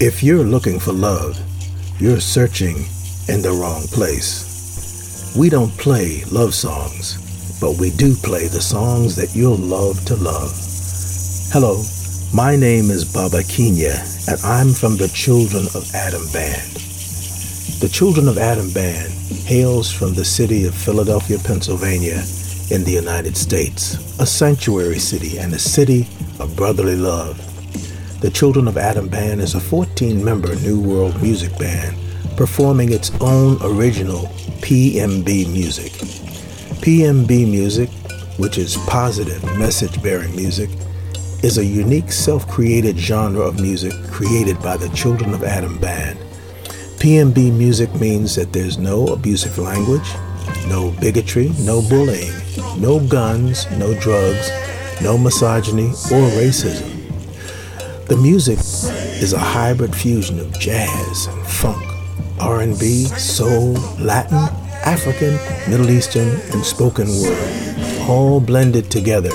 If you're looking for love, you're searching in the wrong place. We don't play love songs, but we do play the songs that you'll love to love. Hello, my name is Baba Kenya, and I'm from the Children of Adam Band. The Children of Adam Band hails from the city of Philadelphia, Pennsylvania, in the United States, a sanctuary city and a city of brotherly love. The Children of Adam Band is a 14 member New World music band performing its own original PMB music. PMB music, which is positive message bearing music, is a unique self created genre of music created by the Children of Adam Band. PMB music means that there's no abusive language, no bigotry, no bullying, no guns, no drugs, no misogyny or racism. The music is a hybrid fusion of jazz and funk, R&B, soul, Latin, African, Middle Eastern, and spoken word, all blended together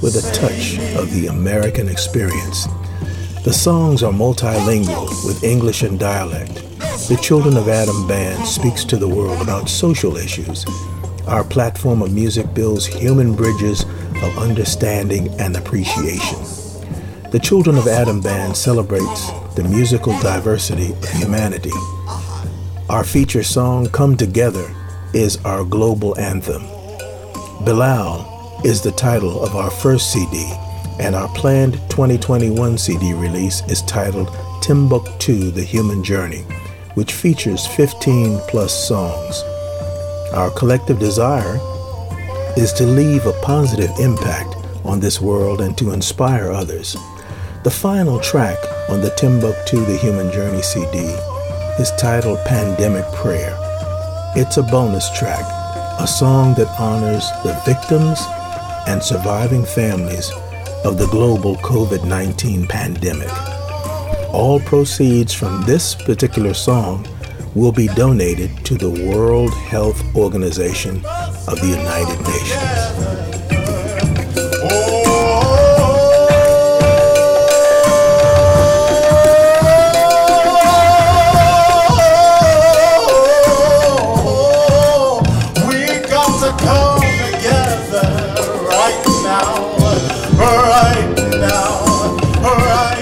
with a touch of the American experience. The songs are multilingual with English and dialect. The Children of Adam Band speaks to the world about social issues. Our platform of music builds human bridges of understanding and appreciation. The Children of Adam Band celebrates the musical diversity of humanity. Our feature song, Come Together, is our global anthem. Bilal is the title of our first CD, and our planned 2021 CD release is titled Timbuktu The Human Journey, which features 15 plus songs. Our collective desire is to leave a positive impact on this world and to inspire others. The final track on the Timbuktu The Human Journey CD is titled Pandemic Prayer. It's a bonus track, a song that honors the victims and surviving families of the global COVID 19 pandemic. All proceeds from this particular song will be donated to the World Health Organization of the United Nations.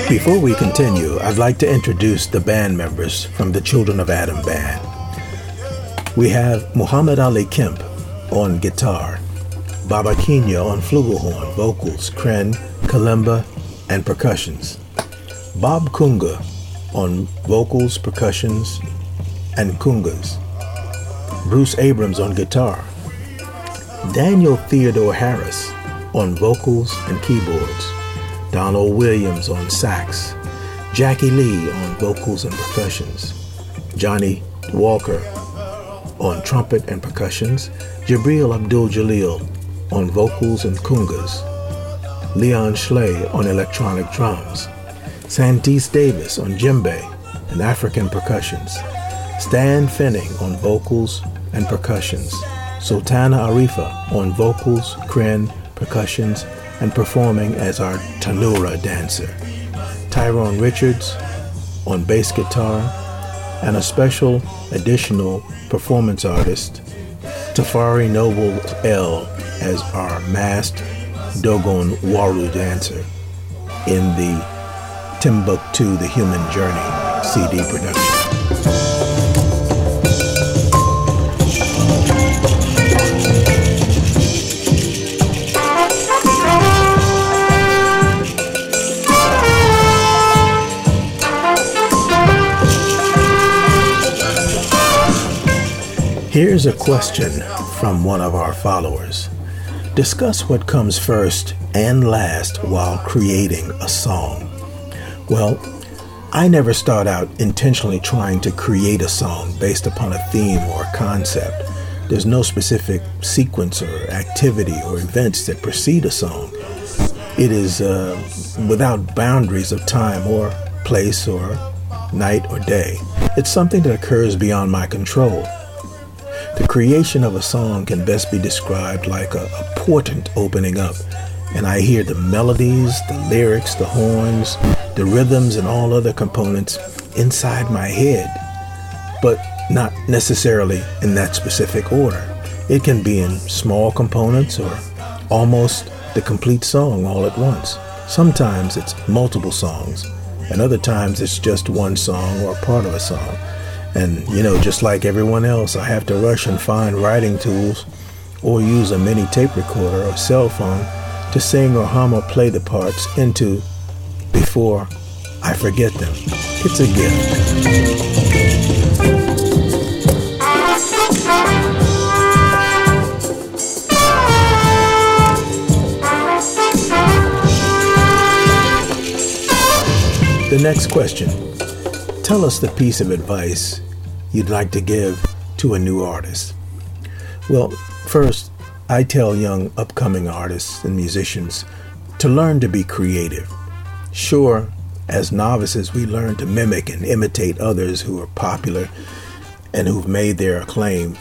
Before we continue, I'd like to introduce the band members from the Children of Adam band. We have Muhammad Ali Kemp on guitar, Baba Kenya on flugelhorn, vocals, kren, kalimba, and percussions, Bob Kunga on vocals, percussions, and congas, Bruce Abrams on guitar, Daniel Theodore Harris on vocals and keyboards, Donald Williams on sax, Jackie Lee on vocals and percussions, Johnny Walker on trumpet and percussions, Jabril Abdul Jalil on vocals and congas, Leon Schley on electronic drums, Santis Davis on djembe and African percussions, Stan Finning on vocals and percussions, Sultana Arifa on vocals, kren, percussions, and performing as our Tanura dancer. Tyrone Richards on bass guitar, and a special additional performance artist, Tafari Noble L, as our masked Dogon Waru dancer in the Timbuktu The Human Journey CD production. Here's a question from one of our followers. Discuss what comes first and last while creating a song. Well, I never start out intentionally trying to create a song based upon a theme or a concept. There's no specific sequence or activity or events that precede a song. It is uh, without boundaries of time or place or night or day. It's something that occurs beyond my control. The creation of a song can best be described like a, a portent opening up, and I hear the melodies, the lyrics, the horns, the rhythms, and all other components inside my head, but not necessarily in that specific order. It can be in small components or almost the complete song all at once. Sometimes it's multiple songs, and other times it's just one song or part of a song. And, you know, just like everyone else, I have to rush and find writing tools or use a mini tape recorder or cell phone to sing or hum or play the parts into before I forget them. It's a gift. The next question Tell us the piece of advice you'd like to give to a new artist. Well, first, I tell young upcoming artists and musicians to learn to be creative. Sure, as novices, we learn to mimic and imitate others who are popular and who've made their acclaim.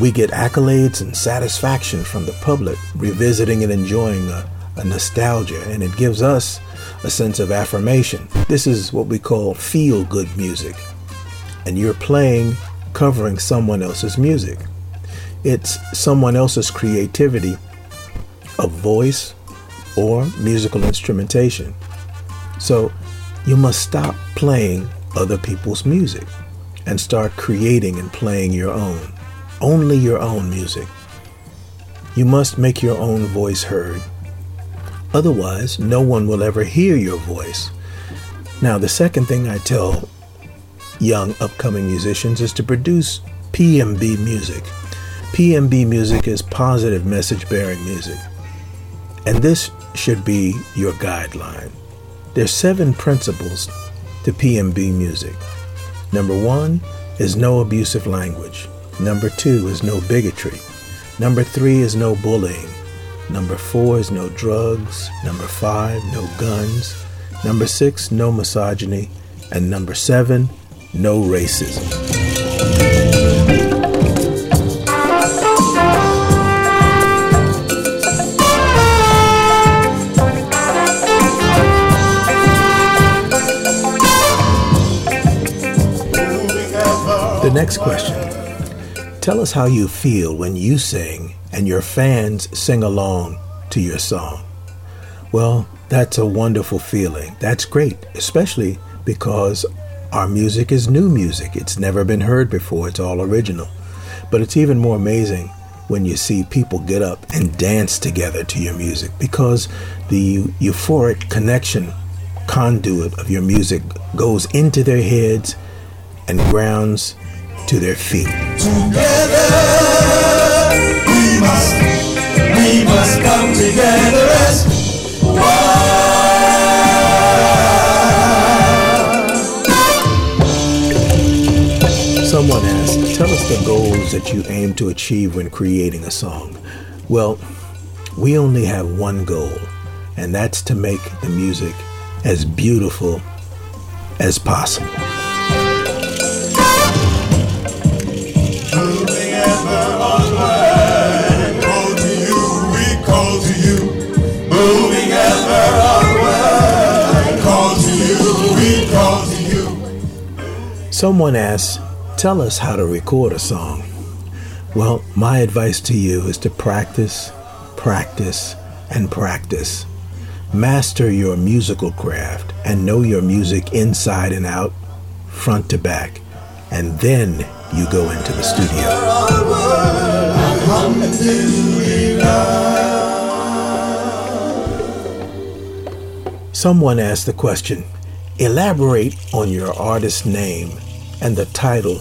We get accolades and satisfaction from the public, revisiting and enjoying a, a nostalgia, and it gives us a sense of affirmation. This is what we call feel good music. And you're playing, covering someone else's music. It's someone else's creativity of voice or musical instrumentation. So you must stop playing other people's music and start creating and playing your own, only your own music. You must make your own voice heard Otherwise, no one will ever hear your voice. Now, the second thing I tell young upcoming musicians is to produce PMB music. PMB music is positive message bearing music. And this should be your guideline. There's seven principles to PMB music. Number one is no abusive language. Number two is no bigotry. Number three is no bullying. Number four is no drugs. Number five, no guns. Number six, no misogyny. And number seven, no racism. The next question Tell us how you feel when you sing and your fans sing along to your song. Well, that's a wonderful feeling. That's great, especially because our music is new music. It's never been heard before, it's all original. But it's even more amazing when you see people get up and dance together to your music because the euphoric connection conduit of your music goes into their heads and grounds to their feet. Together we must, we must come together as Someone asked, tell us the goals that you aim to achieve when creating a song. Well, we only have one goal, and that's to make the music as beautiful as possible. Someone asks, Tell us how to record a song. Well, my advice to you is to practice, practice, and practice. Master your musical craft and know your music inside and out, front to back, and then you go into the studio. Someone asked the question elaborate on your artist name and the title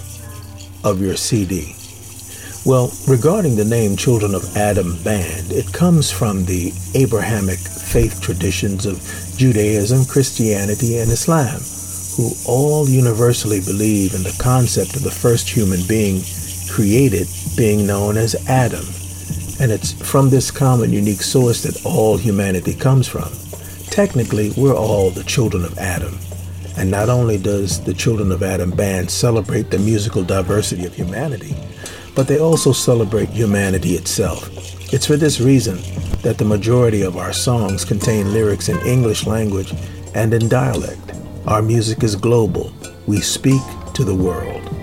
of your CD? Well, regarding the name Children of Adam Band, it comes from the Abrahamic faith traditions of Judaism, Christianity, and Islam, who all universally believe in the concept of the first human being created being known as Adam. And it's from this common, unique source that all humanity comes from. Technically, we're all the children of Adam. And not only does the Children of Adam band celebrate the musical diversity of humanity, but they also celebrate humanity itself. It's for this reason that the majority of our songs contain lyrics in English language and in dialect. Our music is global. We speak to the world.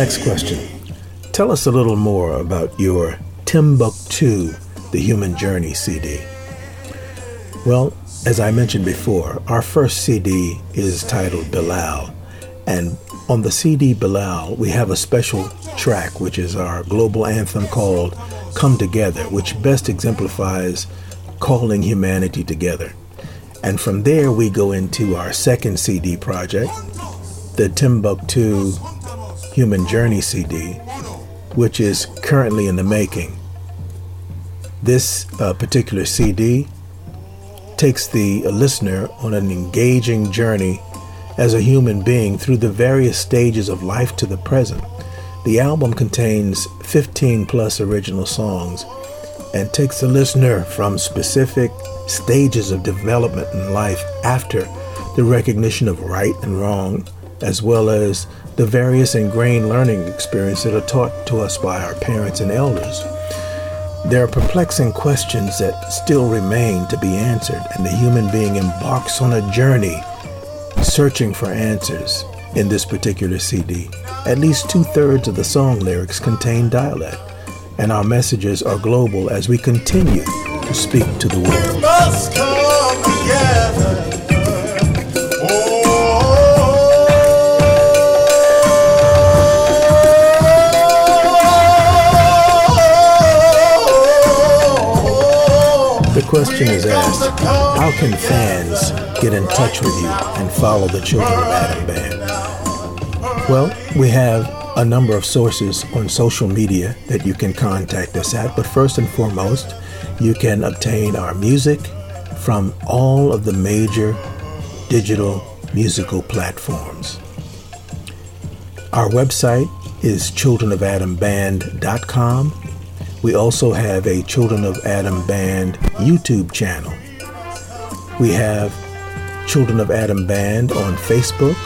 Next question. Tell us a little more about your Timbuktu, the Human Journey CD. Well, as I mentioned before, our first CD is titled Bilal. And on the CD Bilal, we have a special track, which is our global anthem called Come Together, which best exemplifies calling humanity together. And from there, we go into our second CD project, the Timbuktu Human Journey CD, which is currently in the making. This uh, particular CD takes the listener on an engaging journey as a human being through the various stages of life to the present. The album contains 15 plus original songs and takes the listener from specific stages of development in life after the recognition of right and wrong, as well as the various ingrained learning experiences that are taught to us by our parents and elders. There are perplexing questions that still remain to be answered, and the human being embarks on a journey searching for answers in this particular CD. At least two thirds of the song lyrics contain dialect, and our messages are global as we continue to speak to the world. Question is asked How can fans get in touch with you and follow the Children of Adam Band? Well, we have a number of sources on social media that you can contact us at, but first and foremost, you can obtain our music from all of the major digital musical platforms. Our website is childrenofadamband.com. We also have a Children of Adam Band YouTube channel. We have Children of Adam Band on Facebook,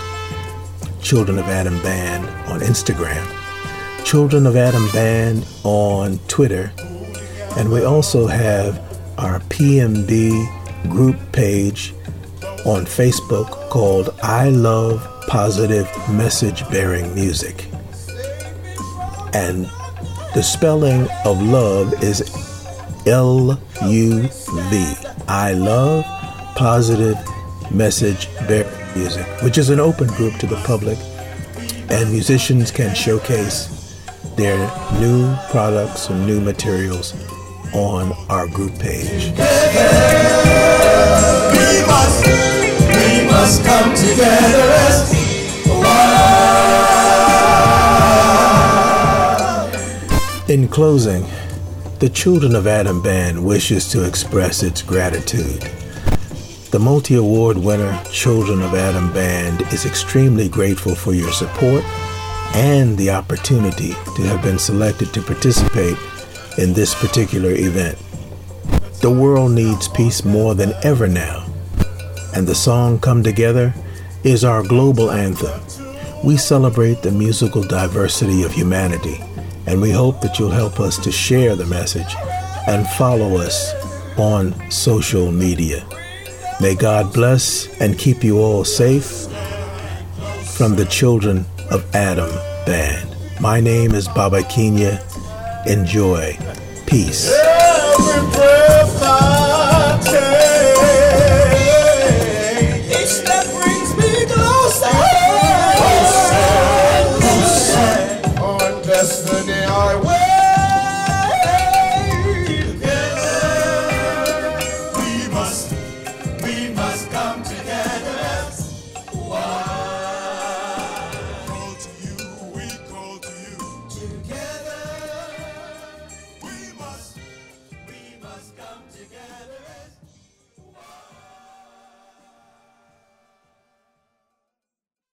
Children of Adam Band on Instagram, Children of Adam Band on Twitter, and we also have our PMB group page on Facebook called I Love Positive Message Bearing Music. And the spelling of love is L U V. I love positive message bearing music, which is an open group to the public, and musicians can showcase their new products and new materials on our group page. We must, we must come together In closing, the Children of Adam Band wishes to express its gratitude. The multi award winner Children of Adam Band is extremely grateful for your support and the opportunity to have been selected to participate in this particular event. The world needs peace more than ever now, and the song Come Together is our global anthem. We celebrate the musical diversity of humanity and we hope that you'll help us to share the message and follow us on social media. May God bless and keep you all safe from the children of Adam band. My name is Baba Kenya. Enjoy. Peace.